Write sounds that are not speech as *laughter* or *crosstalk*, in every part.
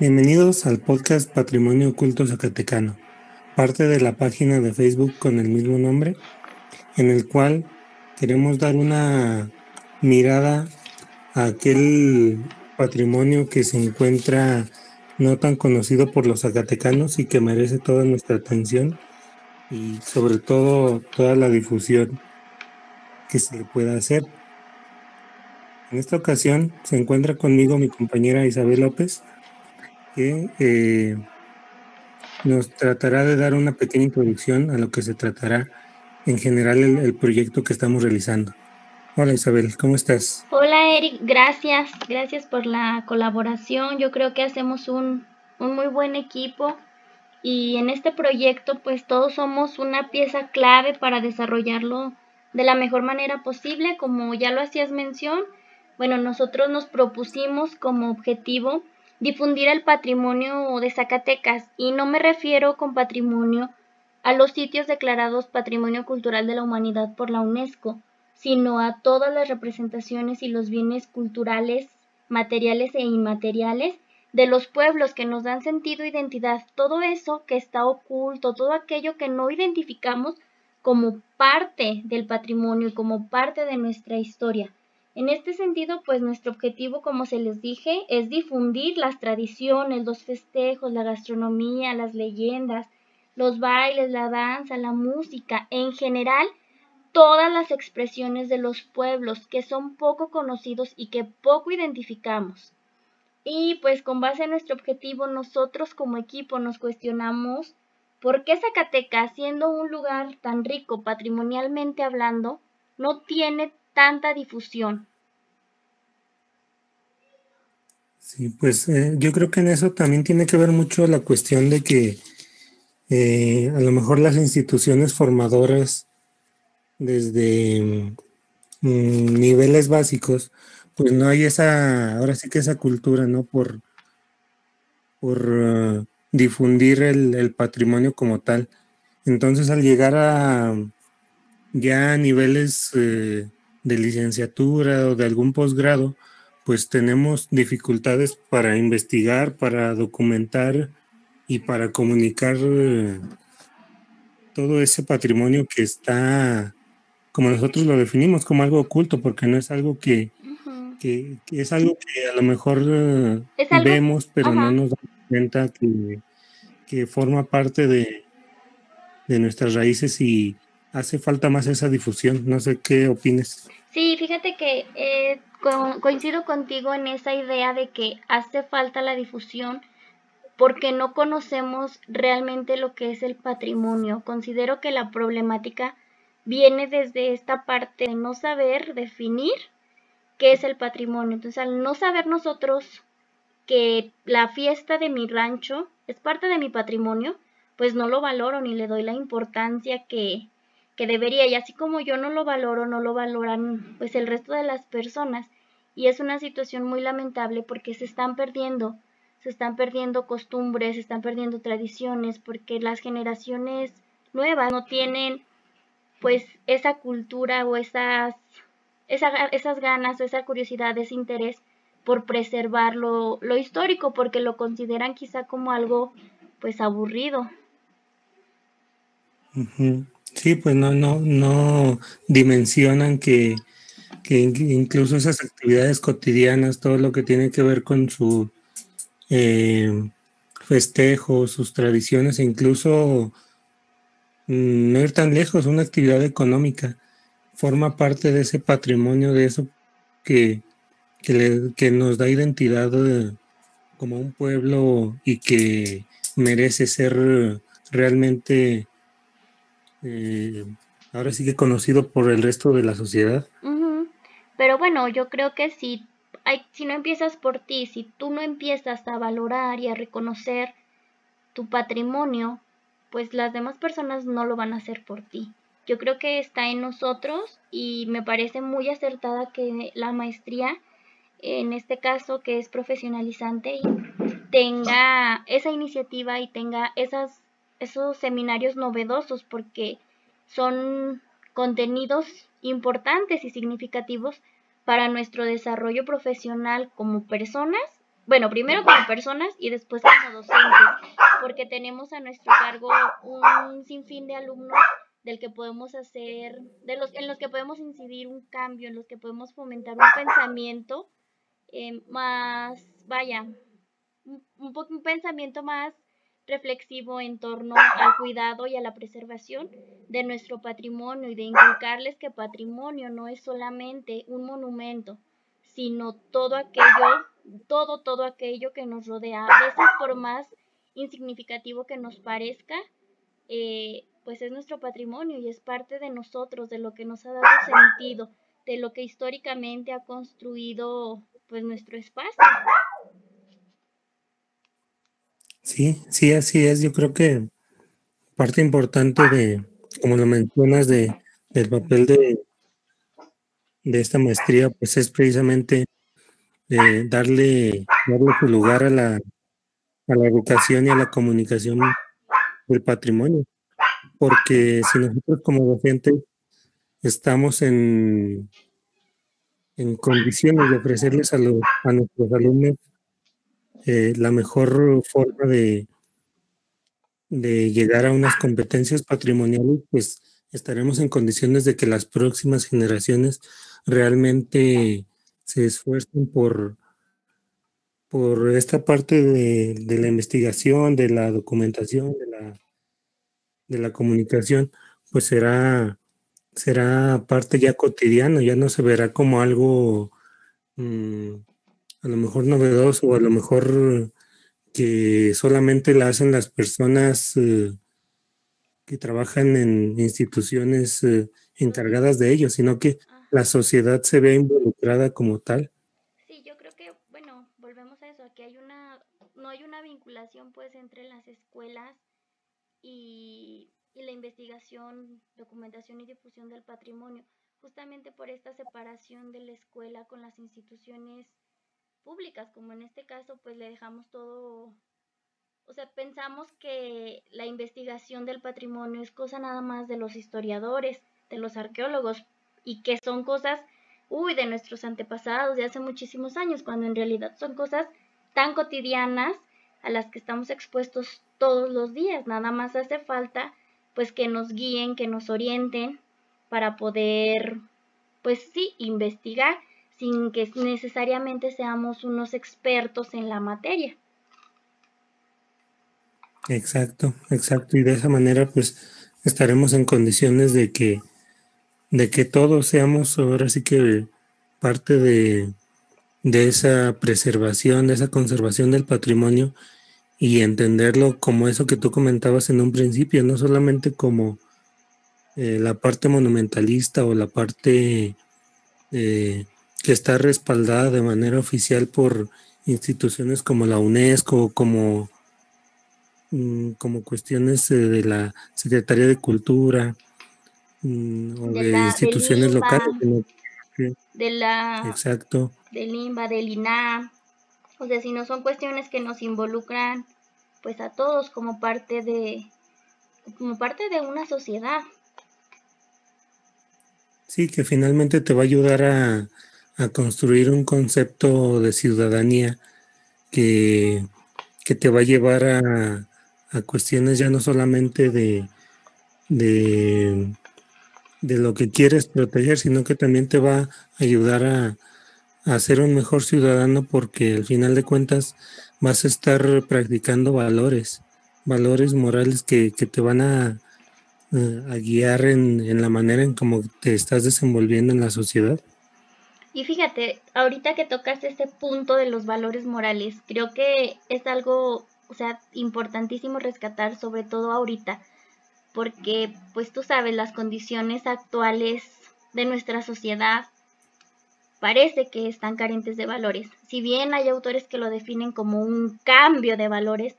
Bienvenidos al podcast Patrimonio Oculto Zacatecano, parte de la página de Facebook con el mismo nombre, en el cual queremos dar una mirada a aquel patrimonio que se encuentra no tan conocido por los zacatecanos y que merece toda nuestra atención y sobre todo toda la difusión que se le pueda hacer. En esta ocasión se encuentra conmigo mi compañera Isabel López, que eh, nos tratará de dar una pequeña introducción a lo que se tratará en general el, proyecto que estamos realizando. Hola Isabel, ¿cómo estás? Hola Eric, gracias, gracias por la colaboración. Yo creo que hacemos un, un muy buen equipo y en este proyecto pues todos somos una pieza clave para desarrollarlo de la mejor manera posible, como ya lo hacías mención. Bueno, nosotros nos propusimos como objetivo difundir el patrimonio de Zacatecas y no me refiero con patrimonio a los sitios declarados Patrimonio Cultural de la Humanidad por la UNESCO, sino a todas las representaciones y los bienes culturales, materiales e inmateriales de los pueblos que nos dan sentido e identidad, todo eso que está oculto, todo aquello que no identificamos como parte del patrimonio y como parte de nuestra historia. En este sentido, pues nuestro objetivo, como se les dije, es difundir las tradiciones, los festejos, la gastronomía, las leyendas, los bailes, la danza, la música, en general, todas las expresiones de los pueblos que son poco conocidos y que poco identificamos. Y pues con base en nuestro objetivo, nosotros como equipo nos cuestionamos por qué Zacatecas, siendo un lugar tan rico patrimonialmente hablando, no tiene tanta difusión. Sí, pues eh, yo creo que en eso también tiene que ver mucho la cuestión de que eh, a lo mejor las instituciones formadoras desde mm, niveles básicos, pues no hay esa, ahora sí que esa cultura, ¿no? Por, por uh, difundir el, patrimonio como tal. Entonces al llegar a ya niveles eh, de licenciatura o de algún posgrado, pues tenemos dificultades para investigar, para documentar y para comunicar eh, todo ese patrimonio que está, como nosotros lo definimos, como algo oculto, porque no es algo que, es algo que a lo mejor eh, vemos, pero no nos damos cuenta que, que forma parte de, de nuestras raíces y hace falta más esa difusión. No sé qué opines. Sí, fíjate que eh, coincido contigo en esa idea de que hace falta la difusión porque no conocemos realmente lo que es el patrimonio. Considero que la problemática viene desde esta parte de no saber definir qué es el patrimonio. Entonces, al no saber nosotros que la fiesta de mi rancho es parte de mi patrimonio, pues no lo valoro ni le doy la importancia que, que debería y así como yo no lo valoro, no lo valoran pues el resto de las personas y es una situación muy lamentable porque se están perdiendo, se están perdiendo costumbres, se están perdiendo tradiciones porque las generaciones nuevas no tienen pues esa cultura o esas, esas ganas esa curiosidad, ese interés por preservar lo, lo histórico porque lo consideran quizá como algo pues aburrido. Sí, pues no, no, no dimensionan que, incluso esas actividades cotidianas, todo lo que tiene que ver con su eh, festejo, sus tradiciones, e incluso mm, no ir tan lejos, una actividad económica, forma parte de ese patrimonio, de eso que, que, nos da identidad como un pueblo y que merece ser realmente eh, ahora sí que conocido por el resto de la sociedad. Pero bueno, yo creo que si, hay, si no empiezas por ti, si tú no empiezas a valorar y a reconocer tu patrimonio, pues las demás personas no lo van a hacer por ti. Yo creo que está en nosotros y me parece muy acertada que la maestría, en este caso que es profesionalizante, tenga esa iniciativa y tenga esas esos seminarios novedosos porque son contenidos importantes y significativos para nuestro desarrollo profesional como personas bueno, primero como personas y después como docentes, porque tenemos a nuestro cargo un sinfín de alumnos del que podemos hacer, de los, en los que podemos incidir un cambio, en los que podemos fomentar un pensamiento eh, más, vaya, un, un pensamiento más reflexivo en torno al cuidado y a la preservación de nuestro patrimonio y de inculcarles que patrimonio no es solamente un monumento, sino todo aquello, todo, todo aquello que nos rodea. A veces por más insignificativo que nos parezca, eh, pues es nuestro patrimonio y es parte de nosotros, de lo que nos ha dado sentido, de lo que históricamente ha construido pues nuestro espacio. Sí, sí, así es. Yo creo que parte importante de, como lo mencionas, de, del papel de, de esta maestría, pues es precisamente eh, darle, darle su lugar a la, a la educación y a la comunicación del patrimonio. Porque si nosotros como docentes estamos en, en condiciones de ofrecerles a, los, a nuestros alumnos eh, la mejor forma de, de llegar a unas competencias patrimoniales, pues estaremos en condiciones de que las próximas generaciones realmente se esfuercen por, por esta parte de, de la investigación, de la documentación, de la, de la comunicación, pues será, será parte ya cotidiano, ya no se verá como algo mm, a lo mejor novedoso o a lo mejor que solamente la hacen las personas eh, que trabajan en instituciones eh, encargadas de ello, sino que la sociedad se ve involucrada como tal. Sí, yo creo que, bueno, volvemos a eso, aquí hay una, no hay una vinculación pues entre las escuelas y, y la investigación, documentación y difusión del patrimonio, justamente por esta separación de la escuela con las instituciones públicas, como en este caso, pues le dejamos todo, o sea, pensamos que la investigación del patrimonio es cosa nada más de los historiadores, de los arqueólogos, y que son cosas, uy, de nuestros antepasados de hace muchísimos años, cuando en realidad son cosas tan cotidianas a las que estamos expuestos todos los días. Nada más hace falta pues que nos guíen, que nos orienten para poder pues sí investigar sin que necesariamente seamos unos expertos en la materia. Exacto, exacto. Y de esa manera pues estaremos en condiciones de que de que todos seamos ahora sí que parte de, de esa preservación, de esa conservación del patrimonio y entenderlo como eso que tú comentabas en un principio, no solamente como eh, la parte monumentalista o la parte eh, que está respaldada de manera oficial por instituciones como la UNESCO, como, mm, como cuestiones eh, de la Secretaría de Cultura, Mm, o de, instituciones locales. de la, exacto. Del INBA, del INAM. O sea, si no son cuestiones que nos involucran pues a todos como parte de como parte de una sociedad. Sí, que finalmente te va a ayudar a, a construir un concepto de ciudadanía que, que te va a llevar a, a cuestiones ya no solamente de, de de lo que quieres proteger, sino que también te va a ayudar a, ser un mejor ciudadano porque al final de cuentas vas a estar practicando valores, valores morales que, te van a, a guiar en, en, la manera en cómo te estás desenvolviendo en la sociedad. Y fíjate, ahorita que tocas este punto de los valores morales, creo que es algo, o sea, importantísimo rescatar, sobre todo ahorita, porque pues tú sabes, las condiciones actuales de nuestra sociedad parece que están carentes de valores. Si bien hay autores que lo definen como un cambio de valores,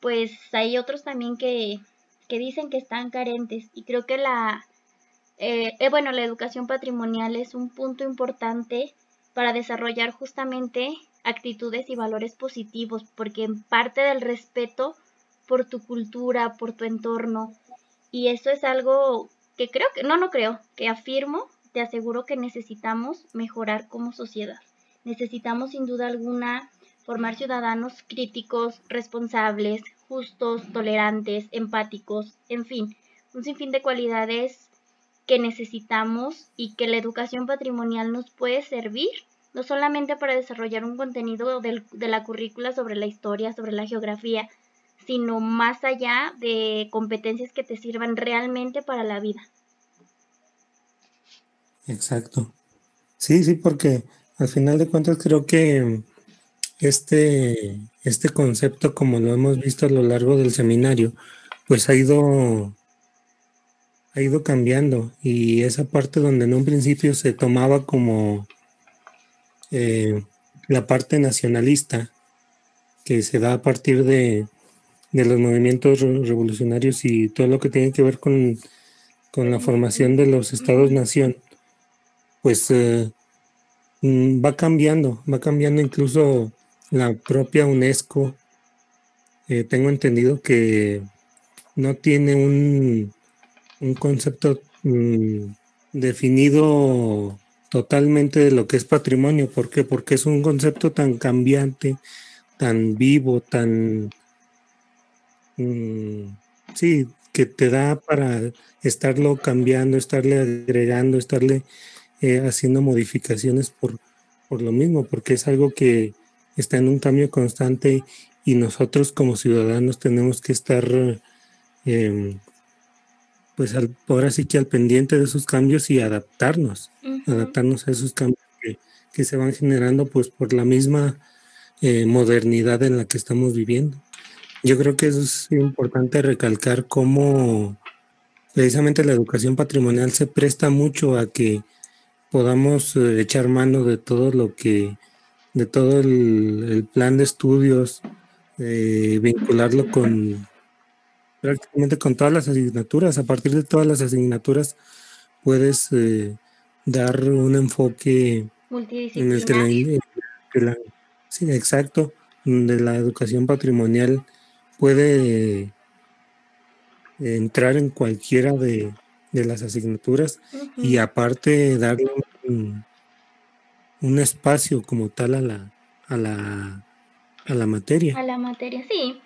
pues hay otros también que, que dicen que están carentes. Y creo que la, eh, eh, bueno, la educación patrimonial es un punto importante para desarrollar justamente actitudes y valores positivos, porque parte del respeto por tu cultura, por tu entorno, y eso es algo que creo que, no, no creo, que afirmo, te aseguro que necesitamos mejorar como sociedad. Necesitamos sin duda alguna formar ciudadanos críticos, responsables, justos, tolerantes, empáticos, en fin, un sinfín de cualidades que necesitamos y que la educación patrimonial nos puede servir, no solamente para desarrollar un contenido de la currícula sobre la historia, sobre la geografía, sino más allá de competencias que te sirvan realmente para la vida. Exacto. Sí, sí, porque al final de cuentas creo que este, este concepto, como lo hemos visto a lo largo del seminario, pues ha ido, ha ido cambiando. Y esa parte donde en un principio se tomaba como eh, la parte nacionalista, que se da a partir de, los movimientos revolucionarios y todo lo que tiene que ver con, con la formación de los estados-nación, pues eh, mm, va cambiando, va cambiando incluso la propia UNESCO. Eh, tengo entendido que no tiene un, un concepto mm, definido totalmente de lo que es patrimonio. ¿Por qué? Porque es un concepto tan cambiante, tan vivo, tan... Mm, sí, que te da para estarlo cambiando, estarle agregando, estarle eh, haciendo modificaciones por, por lo mismo, porque es algo que está en un cambio constante y nosotros como ciudadanos tenemos que estar, em, pues al, ahora sí que al pendiente de esos cambios y adaptarnos, adaptarnos a esos cambios que, que, se van generando pues por la misma eh, modernidad en la que estamos viviendo. Yo creo que eso es importante recalcar cómo precisamente la educación patrimonial se presta mucho a que podamos eh, echar mano de todo lo que, de todo el, plan de estudios, eh, vincularlo con prácticamente con todas las asignaturas. A partir de todas las asignaturas puedes eh, dar un enfoque en el que la, sí, exacto, de la educación patrimonial puede entrar en cualquiera de, de las asignaturas y aparte darle un, espacio como tal a la, a la, a la materia. A la materia, sí.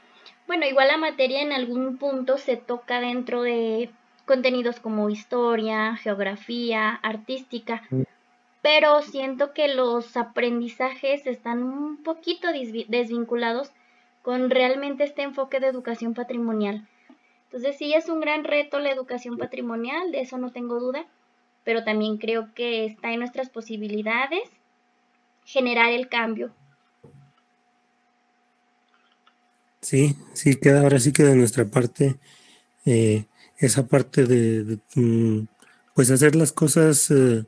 Bueno, igual la materia en algún punto se toca dentro de contenidos como historia, geografía, artística, mm. pero siento que los aprendizajes están un poquito desvinculados con realmente este enfoque de educación patrimonial. Entonces sí es un gran reto la educación patrimonial, de eso no tengo duda, pero también creo que está en nuestras posibilidades generar el cambio. Sí, sí, queda ahora sí que de nuestra parte eh, esa parte de, mm, pues hacer las cosas eh,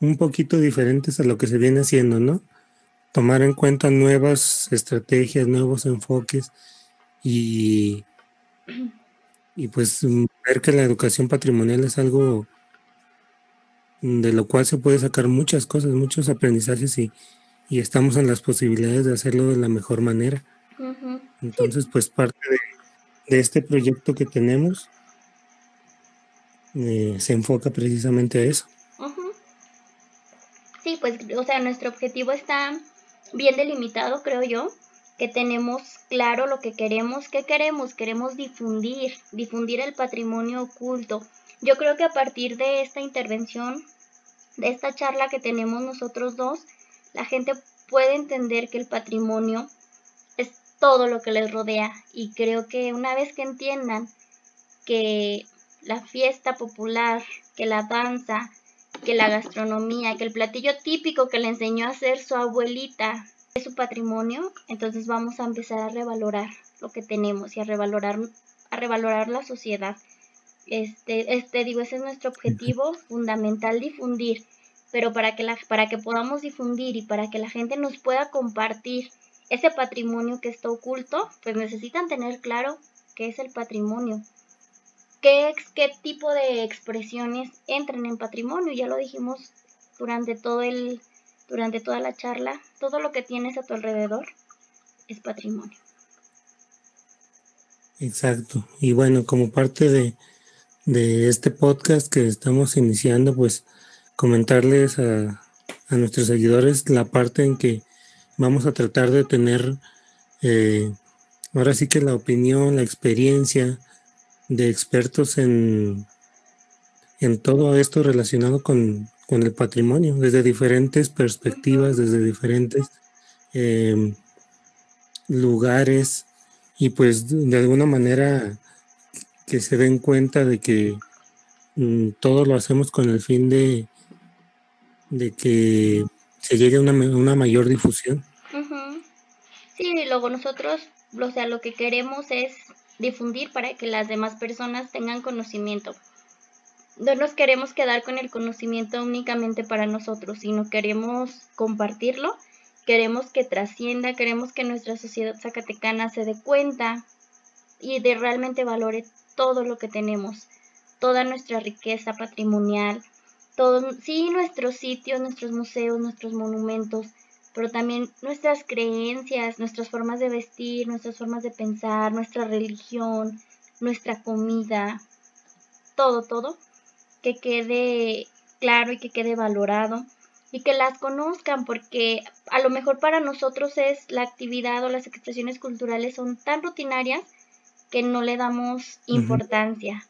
un poquito diferentes a lo que se viene haciendo, ¿no? Tomar en cuenta nuevas estrategias, nuevos enfoques y y pues mm, ver que la educación patrimonial es algo de lo cual se puede sacar muchas cosas, muchos aprendizajes y, estamos en las posibilidades de hacerlo de la mejor manera. Entonces, pues parte de, este proyecto que tenemos eh, se enfoca precisamente a eso. Sí, pues, o sea, nuestro objetivo está bien delimitado, creo yo que tenemos claro lo que queremos. ¿Qué queremos? Queremos difundir, difundir el patrimonio oculto. Yo creo que a partir de esta intervención, de esta charla que tenemos nosotros dos, la gente puede entender que el patrimonio todo lo que les rodea y creo que una vez que entiendan que la fiesta popular, que la danza, que la gastronomía, que el platillo típico que le enseñó a hacer su abuelita su patrimonio, entonces vamos a empezar a revalorar lo que tenemos y a revalorar, a revalorar la sociedad. Este, este, digo, ese es nuestro objetivo fundamental, difundir, pero para que, la, para que podamos difundir y para que la gente nos pueda compartir ese patrimonio que está oculto, pues necesitan tener claro qué es el patrimonio, qué, qué tipo de expresiones entran en patrimonio, ya lo dijimos durante todo el, durante toda la charla, todo lo que tienes a tu alrededor es patrimonio. Exacto. Y bueno, como parte de, este podcast que estamos iniciando, pues comentarles a, nuestros seguidores la parte en que vamos a tratar de tener eh, ahora sí que la opinión, la experiencia de expertos en, en todo esto relacionado con, el patrimonio, desde diferentes perspectivas, desde diferentes em, lugares y pues de alguna manera que se den cuenta de que mm, todo lo hacemos con el fin de, de que se llegue a una, una mayor difusión. Luego nosotros, o sea, lo que queremos es difundir para que las demás personas tengan conocimiento. No nos queremos quedar con el conocimiento únicamente para nosotros, sino queremos compartirlo, queremos que trascienda, queremos que nuestra sociedad zacatecana se dé cuenta y de realmente valore todo lo que tenemos, toda nuestra riqueza patrimonial, todo, sí, nuestros sitios, nuestros museos, nuestros monumentos, pero también nuestras creencias, nuestras formas de vestir, nuestras formas de pensar, nuestra religión, nuestra comida, todo, todo, que quede claro y que quede valorado y que las conozcan porque a lo mejor para nosotros es la actividad o las expresiones culturales son tan rutinarias que no le damos importancia.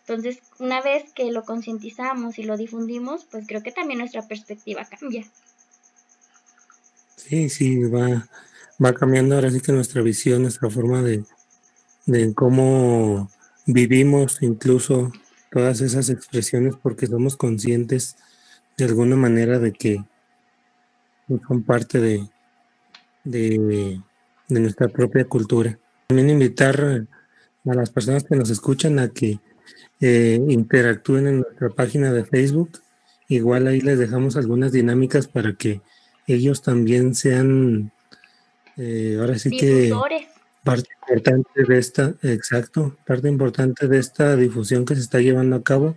Entonces, una vez que lo concientizamos y lo difundimos, pues creo que también nuestra perspectiva cambia. Sí, sí, va, va cambiando ahora sí que nuestra visión, nuestra forma de, de cómo vivimos incluso todas esas expresiones porque somos conscientes de alguna manera de que son parte de, de, nuestra propia cultura. También invitar a las personas que nos escuchan a que eh, interactúen en nuestra página de Facebook. Igual ahí les dejamos algunas dinámicas para que ellos también sean, eh, ahora sí que parte importante de esta, exacto, parte importante de esta difusión que se está llevando a cabo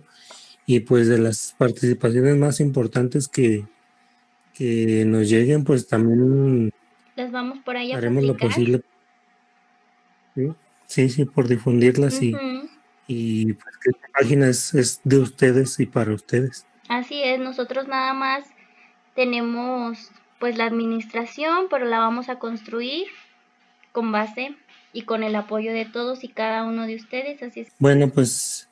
y pues de las participaciones más importantes que, que nos lleguen, pues también las vamos por ahí haremos lo posible. Sí, sí, por difundirlas y, y pues que esta página es, es de ustedes y para ustedes. Así es, nosotros nada más tenemos pues la administración, pero la vamos a construir con base y con el apoyo de todos y cada uno de ustedes. Así es. Bueno, pues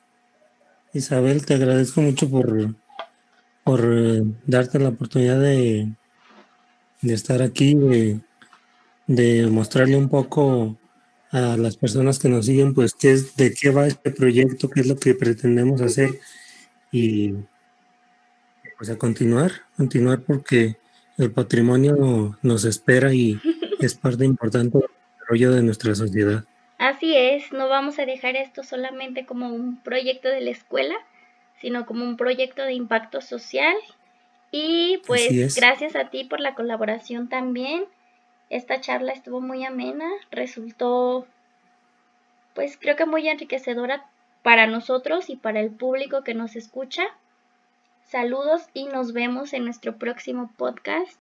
Isabel, te agradezco mucho por, por eh, darte la oportunidad de, de estar aquí, de, de, mostrarle un poco a las personas que nos siguen, pues qué es, de qué va este proyecto, qué es lo que pretendemos hacer y pues a continuar, continuar porque el patrimonio nos espera y *laughs* es parte importante del desarrollo de nuestra sociedad. Así es, no vamos a dejar esto solamente como un proyecto de la escuela, sino como un proyecto de impacto social. Y pues gracias a ti por la colaboración también. Esta charla estuvo muy amena, resultó pues creo que muy enriquecedora para nosotros y para el público que nos escucha. Saludos y nos vemos en nuestro próximo podcast.